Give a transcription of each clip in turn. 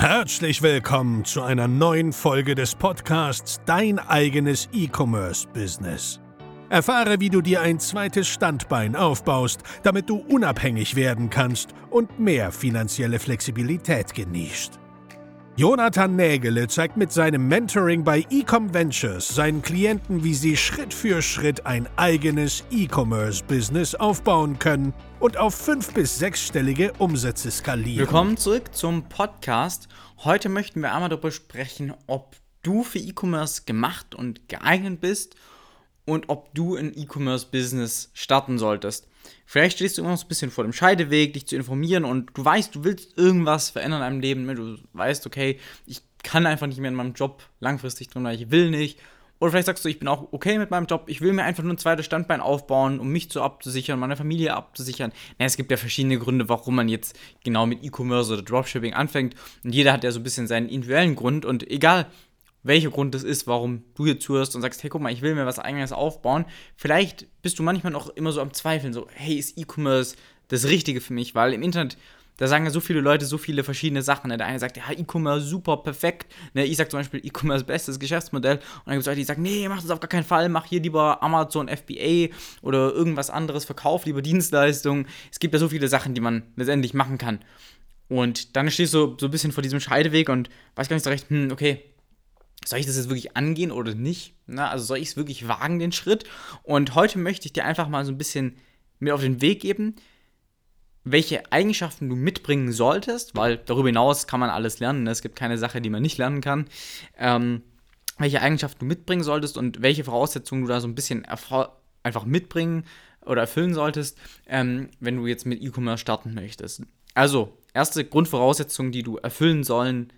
Herzlich willkommen zu einer neuen Folge des Podcasts Dein eigenes E-Commerce-Business. Erfahre, wie du dir ein zweites Standbein aufbaust, damit du unabhängig werden kannst und mehr finanzielle Flexibilität genießt. Jonathan Nägele zeigt mit seinem Mentoring bei Ecom Ventures seinen Klienten, wie sie Schritt für Schritt ein eigenes E-Commerce-Business aufbauen können und auf fünf- bis sechsstellige Umsätze skalieren. Willkommen zurück zum Podcast. Heute möchten wir einmal darüber sprechen, ob du für E-Commerce gemacht und geeignet bist und ob du ein E-Commerce-Business starten solltest. Vielleicht stehst du immer noch so ein bisschen vor dem Scheideweg, dich zu informieren und du weißt, du willst irgendwas verändern in deinem Leben. Ne? Du weißt, okay, ich kann einfach nicht mehr in meinem Job langfristig drin, weil ich will nicht. Oder vielleicht sagst du, ich bin auch okay mit meinem Job, ich will mir einfach nur ein zweites Standbein aufbauen, um mich zu abzusichern, meine Familie abzusichern. Na, es gibt ja verschiedene Gründe, warum man jetzt genau mit E-Commerce oder Dropshipping anfängt. Und jeder hat ja so ein bisschen seinen individuellen Grund. Und egal, welcher Grund das ist, warum du hier zuhörst und sagst, hey, guck mal, ich will mir was eigenes aufbauen. Vielleicht bist du manchmal noch immer so am Zweifeln, so, hey, ist E-Commerce das Richtige für mich? Weil im Internet, da sagen ja so viele Leute so viele verschiedene Sachen. Ne? Der eine sagt, ja, E-Commerce super, perfekt. Ne? Ich sag zum Beispiel, E-Commerce bestes Geschäftsmodell. Und dann gibt es Leute, die sagen, nee, mach das auf gar keinen Fall, mach hier lieber Amazon FBA oder irgendwas anderes, verkauf lieber Dienstleistungen. Es gibt ja so viele Sachen, die man letztendlich machen kann. Und dann stehst du so, ein bisschen vor diesem Scheideweg und weiß gar nicht so recht, hm, okay, soll ich das jetzt wirklich angehen oder nicht? Na, also soll ich es wirklich wagen, den Schritt? Und heute möchte ich dir einfach mal so ein bisschen mit auf den Weg geben, welche Eigenschaften du mitbringen solltest, weil darüber hinaus kann man alles lernen. Ne? Es gibt keine Sache, die man nicht lernen kann. Ähm, welche Eigenschaften du mitbringen solltest und welche Voraussetzungen du da so ein bisschen einfach mitbringen oder erfüllen solltest, ähm, wenn du jetzt mit E-Commerce starten möchtest. Also, erste Grundvoraussetzung, die du erfüllen sollen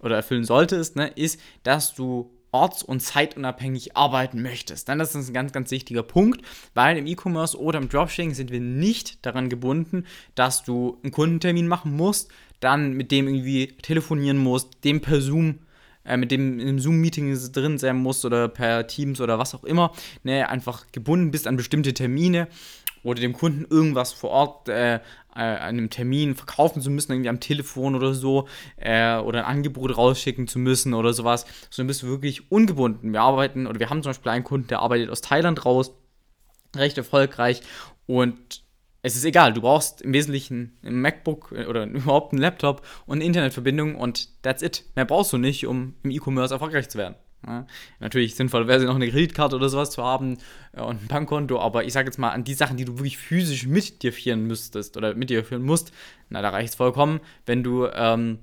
oder erfüllen solltest, ne, ist, dass du orts- und zeitunabhängig arbeiten möchtest. Dann ist das ein ganz, ganz wichtiger Punkt, weil im E-Commerce oder im Dropshipping sind wir nicht daran gebunden, dass du einen Kundentermin machen musst, dann mit dem irgendwie telefonieren musst, dem per Zoom äh, mit dem im Zoom-Meeting drin sein musst oder per Teams oder was auch immer, ne, einfach gebunden bist an bestimmte Termine oder dem Kunden irgendwas vor Ort äh, äh, einem Termin verkaufen zu müssen, irgendwie am Telefon oder so, äh, oder ein Angebot rausschicken zu müssen oder sowas, sondern bist du wirklich ungebunden. Wir arbeiten, oder wir haben zum Beispiel einen Kunden, der arbeitet aus Thailand raus, recht erfolgreich und es ist egal, du brauchst im Wesentlichen ein MacBook äh, oder überhaupt einen Laptop und eine Internetverbindung und that's it. Mehr brauchst du nicht, um im E-Commerce erfolgreich zu werden. Ja, natürlich sinnvoll wäre es noch eine Kreditkarte oder sowas zu haben äh, und ein Bankkonto, aber ich sage jetzt mal, an die Sachen, die du wirklich physisch mit dir führen müsstest oder mit dir führen musst, na, da reicht es vollkommen, wenn du, ähm,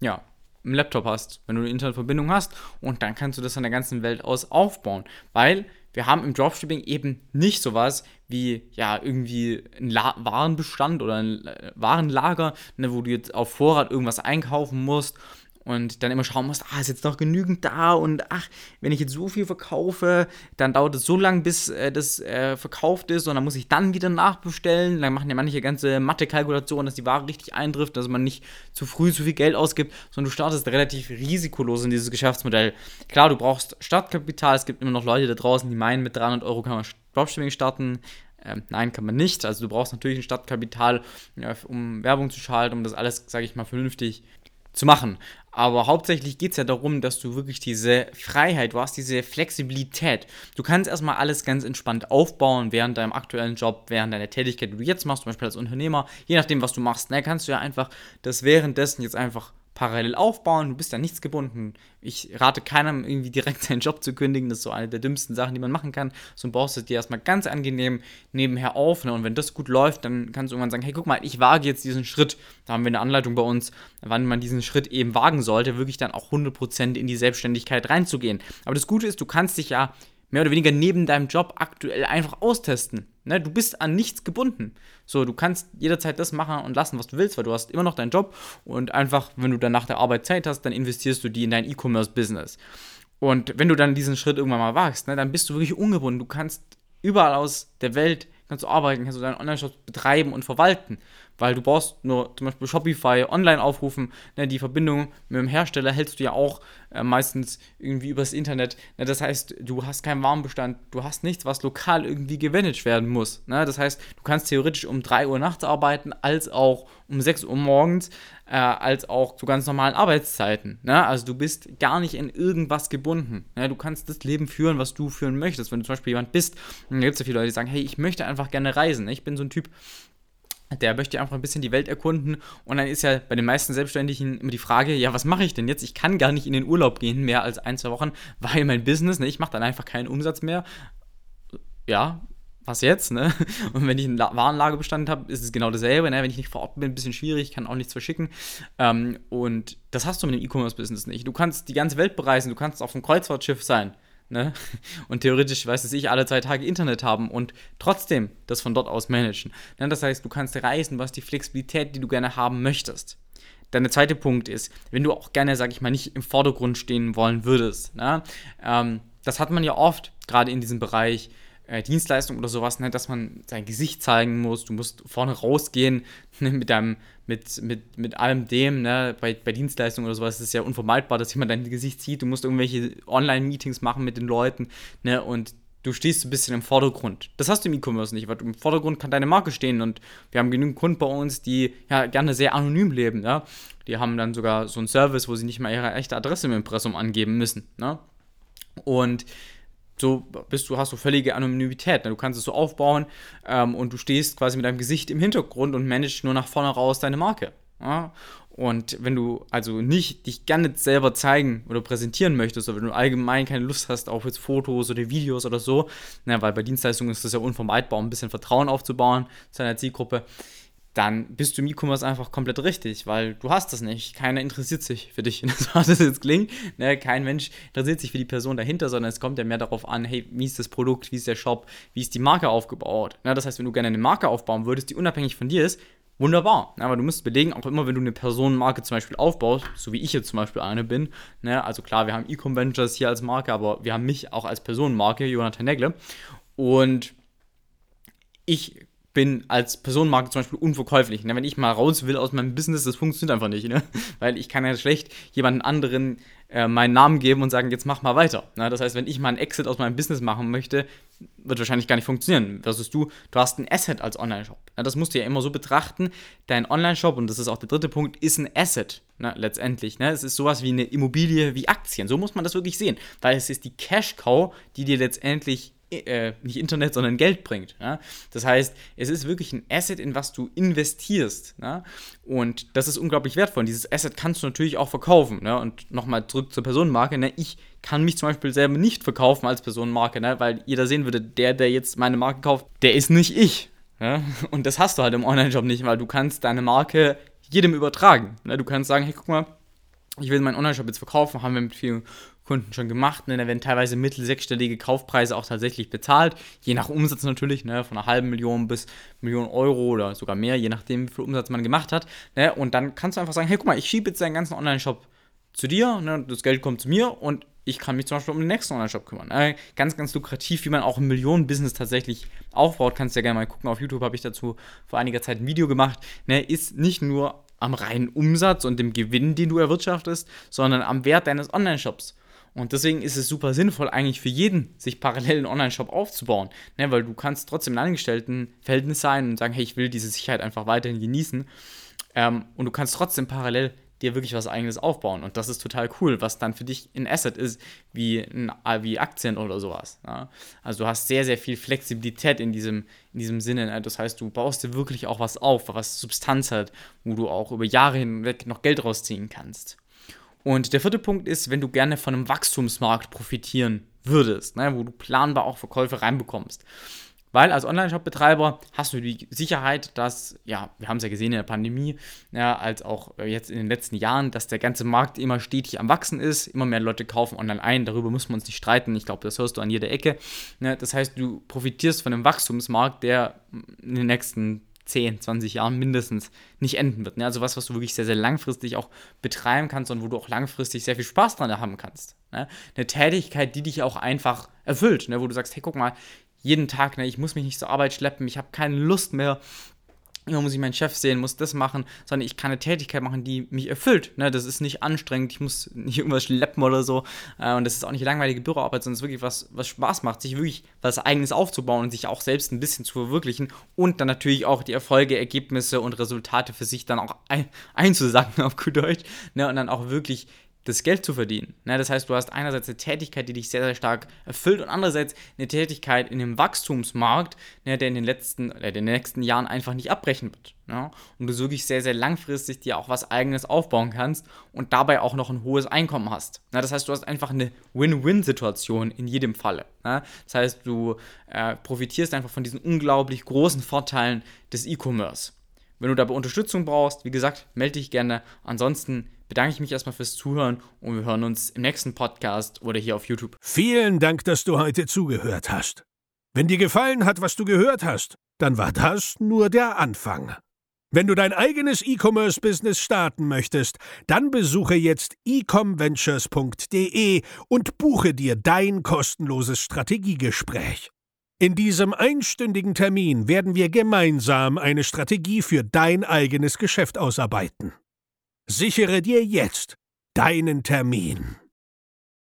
ja, einen Laptop hast, wenn du eine Internetverbindung hast und dann kannst du das an der ganzen Welt aus aufbauen, weil wir haben im Dropshipping eben nicht sowas wie ja irgendwie ein La Warenbestand oder ein äh, Warenlager, ne, wo du jetzt auf Vorrat irgendwas einkaufen musst und dann immer schauen musst, ah, ist jetzt noch genügend da und ach, wenn ich jetzt so viel verkaufe, dann dauert es so lange, bis äh, das äh, verkauft ist und dann muss ich dann wieder nachbestellen. Dann machen ja manche ganze Mathe-Kalkulationen, dass die Ware richtig eintrifft, dass man nicht zu früh zu viel Geld ausgibt, sondern du startest relativ risikolos in dieses Geschäftsmodell. Klar, du brauchst Startkapital, es gibt immer noch Leute da draußen, die meinen, mit 300 Euro kann man Dropshipping starten. Ähm, nein, kann man nicht. Also du brauchst natürlich ein Startkapital, ja, um Werbung zu schalten, um das alles, sage ich mal, vernünftig zu machen. Aber hauptsächlich geht es ja darum, dass du wirklich diese Freiheit, du hast diese Flexibilität. Du kannst erstmal alles ganz entspannt aufbauen während deinem aktuellen Job, während deiner Tätigkeit, die du jetzt machst, zum Beispiel als Unternehmer, je nachdem, was du machst, ne, kannst du ja einfach das währenddessen jetzt einfach parallel aufbauen, du bist ja nichts gebunden. Ich rate keinem, irgendwie direkt seinen Job zu kündigen, das ist so eine der dümmsten Sachen, die man machen kann. So baust du dir erstmal ganz angenehm nebenher auf ne? und wenn das gut läuft, dann kannst du irgendwann sagen, hey, guck mal, ich wage jetzt diesen Schritt. Da haben wir eine Anleitung bei uns, wann man diesen Schritt eben wagen sollte, wirklich dann auch 100% in die Selbstständigkeit reinzugehen. Aber das Gute ist, du kannst dich ja mehr oder weniger neben deinem Job aktuell einfach austesten. Ne? Du bist an nichts gebunden. So, du kannst jederzeit das machen und lassen, was du willst, weil du hast immer noch deinen Job und einfach, wenn du dann nach der Arbeit Zeit hast, dann investierst du die in dein E-Commerce-Business. Und wenn du dann diesen Schritt irgendwann mal wagst, ne, dann bist du wirklich ungebunden. Du kannst überall aus der Welt kannst du arbeiten, kannst du deinen Online-Shop betreiben und verwalten. Weil du brauchst nur zum Beispiel Shopify online aufrufen, ne, die Verbindung mit dem Hersteller hältst du ja auch äh, meistens irgendwie übers Internet. Ne, das heißt, du hast keinen Warenbestand, du hast nichts, was lokal irgendwie gemanagt werden muss. Ne? Das heißt, du kannst theoretisch um 3 Uhr nachts arbeiten, als auch um 6 Uhr morgens, äh, als auch zu ganz normalen Arbeitszeiten. Ne? Also du bist gar nicht in irgendwas gebunden. Ne? Du kannst das Leben führen, was du führen möchtest. Wenn du zum Beispiel jemand bist, dann gibt es ja viele Leute, die sagen, hey, ich möchte einfach gerne reisen. Ne? Ich bin so ein Typ, der möchte einfach ein bisschen die Welt erkunden und dann ist ja bei den meisten Selbstständigen immer die Frage, ja, was mache ich denn jetzt? Ich kann gar nicht in den Urlaub gehen, mehr als ein, zwei Wochen, weil mein Business, ne, ich mache dann einfach keinen Umsatz mehr. Ja, was jetzt, ne? Und wenn ich einen Warenlagerbestand habe, ist es genau dasselbe, ne? Wenn ich nicht vor Ort bin, ein bisschen schwierig, kann auch nichts verschicken. Ähm, und das hast du mit dem E-Commerce-Business nicht. Du kannst die ganze Welt bereisen, du kannst auf einem Kreuzfahrtschiff sein ne? Und theoretisch, weiß es ich, alle zwei Tage Internet haben und trotzdem das von dort aus managen. Ne? Das heißt, du kannst reisen, hast die Flexibilität, die du gerne haben möchtest. Dann der zweite Punkt ist, wenn du auch gerne, sag ich mal, nicht im Vordergrund stehen wollen würdest. Ne? Ähm, das hat man ja oft, gerade in diesem Bereich, äh, Dienstleistung oder sowas, ne, dass man sein Gesicht zeigen muss, du musst vorne rausgehen ne, mit deinem, mit, mit, mit allem dem, ne, bei, bei Dienstleistungen oder sowas ist es ja unvermeidbar, dass jemand dein Gesicht sieht, du musst irgendwelche Online-Meetings machen mit den Leuten, ne, und du stehst ein bisschen im Vordergrund. Das hast du im E-Commerce nicht, weil im Vordergrund kann deine Marke stehen und wir haben genügend Kunden bei uns, die ja gerne sehr anonym leben, ja. Die haben dann sogar so einen Service, wo sie nicht mal ihre echte Adresse im Impressum angeben müssen, ne. Und so bist du, hast du völlige Anonymität. Ne? Du kannst es so aufbauen ähm, und du stehst quasi mit deinem Gesicht im Hintergrund und managst nur nach vorne raus deine Marke. Ja? Und wenn du also nicht dich gerne selber zeigen oder präsentieren möchtest, oder wenn du allgemein keine Lust hast auf jetzt Fotos oder Videos oder so, na, weil bei Dienstleistungen ist das ja unvermeidbar, um ein bisschen Vertrauen aufzubauen zu deiner Zielgruppe, dann bist du im E-Commerce einfach komplett richtig, weil du hast das nicht. Keiner interessiert sich für dich. So hart das jetzt klingt. Ne? Kein Mensch interessiert sich für die Person dahinter, sondern es kommt ja mehr darauf an, hey, wie ist das Produkt, wie ist der Shop, wie ist die Marke aufgebaut. Ne? Das heißt, wenn du gerne eine Marke aufbauen würdest, die unabhängig von dir ist, wunderbar. Ne? Aber du musst belegen, auch immer, wenn du eine Personenmarke zum Beispiel aufbaust, so wie ich jetzt zum Beispiel eine bin, ne? also klar, wir haben E-Com Ventures hier als Marke, aber wir haben mich auch als Personenmarke, Jonathan Negle. Und ich bin als Personenmarke zum Beispiel unverkäuflich. Ne? Wenn ich mal raus will aus meinem Business, das funktioniert einfach nicht. Ne? Weil ich kann ja schlecht jemanden anderen äh, meinen Namen geben und sagen, jetzt mach mal weiter. Ne? Das heißt, wenn ich mal einen Exit aus meinem Business machen möchte, wird wahrscheinlich gar nicht funktionieren. Versus du, du hast ein Asset als Online-Shop. Ne? Das musst du ja immer so betrachten. Dein Online-Shop, und das ist auch der dritte Punkt, ist ein Asset ne? letztendlich. Ne? Es ist sowas wie eine Immobilie, wie Aktien. So muss man das wirklich sehen. Weil es ist die Cash-Cow, die dir letztendlich äh, nicht Internet, sondern Geld bringt. Ja? Das heißt, es ist wirklich ein Asset, in was du investierst. Ja? Und das ist unglaublich wertvoll. Und dieses Asset kannst du natürlich auch verkaufen. Ne? Und nochmal zurück zur Personenmarke. Ne? Ich kann mich zum Beispiel selber nicht verkaufen als Personenmarke, ne? weil jeder sehen würde, der, der jetzt meine Marke kauft, der ist nicht ich. Ja? Und das hast du halt im Online-Shop nicht, weil du kannst deine Marke jedem übertragen. Ne? Du kannst sagen, hey, guck mal, ich will meinen Online-Shop jetzt verkaufen, haben wir mit vielen Kunden schon gemacht. Ne? Da werden teilweise mittel sechsstellige Kaufpreise auch tatsächlich bezahlt, je nach Umsatz natürlich, ne? von einer halben Million bis Millionen Euro oder sogar mehr, je nachdem, wie viel Umsatz man gemacht hat. Ne? Und dann kannst du einfach sagen, hey, guck mal, ich schiebe jetzt deinen ganzen Online-Shop zu dir, ne? das Geld kommt zu mir und ich kann mich zum Beispiel um den nächsten Online-Shop kümmern. Ne? Ganz, ganz lukrativ, wie man auch ein Millionen-Business tatsächlich aufbaut. Kannst du ja gerne mal gucken. Auf YouTube habe ich dazu vor einiger Zeit ein Video gemacht. Ne? Ist nicht nur am reinen Umsatz und dem Gewinn, den du erwirtschaftest, sondern am Wert deines Online-Shops. Und deswegen ist es super sinnvoll, eigentlich für jeden, sich parallel einen Online-Shop aufzubauen. Ne, weil du kannst trotzdem ein Angestelltenverhältnis sein und sagen, hey, ich will diese Sicherheit einfach weiterhin genießen. Ähm, und du kannst trotzdem parallel dir wirklich was eigenes aufbauen. Und das ist total cool, was dann für dich ein Asset ist, wie, ein, wie Aktien oder sowas. Ja? Also du hast sehr, sehr viel Flexibilität in diesem, in diesem Sinne. Ne? Das heißt, du baust dir wirklich auch was auf, was Substanz hat, wo du auch über Jahre hinweg noch Geld rausziehen kannst. Und der vierte Punkt ist, wenn du gerne von einem Wachstumsmarkt profitieren würdest, ne, wo du planbar auch Verkäufe reinbekommst. Weil als Online-Shop-Betreiber hast du die Sicherheit, dass, ja, wir haben es ja gesehen in der Pandemie, ja, als auch jetzt in den letzten Jahren, dass der ganze Markt immer stetig am Wachsen ist, immer mehr Leute kaufen online ein, darüber müssen wir uns nicht streiten, ich glaube, das hörst du an jeder Ecke. Ne? Das heißt, du profitierst von einem Wachstumsmarkt, der in den nächsten 10, 20 Jahren mindestens nicht enden wird. Ne? Also was, was du wirklich sehr, sehr langfristig auch betreiben kannst und wo du auch langfristig sehr viel Spaß dran haben kannst. Ne? Eine Tätigkeit, die dich auch einfach erfüllt, ne? wo du sagst, hey, guck mal, jeden Tag, ne, ich muss mich nicht zur Arbeit schleppen, ich habe keine Lust mehr, immer muss ich meinen Chef sehen, muss das machen, sondern ich kann eine Tätigkeit machen, die mich erfüllt. Ne? Das ist nicht anstrengend, ich muss nicht irgendwas schleppen oder so. Äh, und das ist auch nicht langweilige Büroarbeit, sondern es ist wirklich was, was Spaß macht, sich wirklich was Eigenes aufzubauen und sich auch selbst ein bisschen zu verwirklichen und dann natürlich auch die Erfolge, Ergebnisse und Resultate für sich dann auch ein, einzusacken auf gut Deutsch. Ne? Und dann auch wirklich das Geld zu verdienen. Ne? Das heißt, du hast einerseits eine Tätigkeit, die dich sehr, sehr stark erfüllt und andererseits eine Tätigkeit in dem Wachstumsmarkt, ne, der in den letzten, äh, den nächsten Jahren einfach nicht abbrechen wird. Ne? Und du wirklich sehr, sehr langfristig dir auch was eigenes aufbauen kannst und dabei auch noch ein hohes Einkommen hast. Das heißt, du hast einfach eine Win-Win-Situation in jedem Falle. Das heißt, du äh, profitierst einfach von diesen unglaublich großen Vorteilen des E-Commerce. Wenn du dabei Unterstützung brauchst, wie gesagt, melde dich gerne. Ansonsten bedanke ich mich erstmal fürs Zuhören und wir hören uns im nächsten Podcast oder hier auf YouTube. Vielen Dank, dass du heute zugehört hast. Wenn dir gefallen hat, was du gehört hast, dann war das nur der Anfang. Wenn du dein eigenes E-Commerce-Business starten möchtest, dann besuche jetzt ecomventures.de und buche dir dein kostenloses Strategiegespräch. In diesem einstündigen Termin werden wir gemeinsam eine Strategie für dein eigenes Geschäft ausarbeiten. Sichere dir jetzt deinen Termin.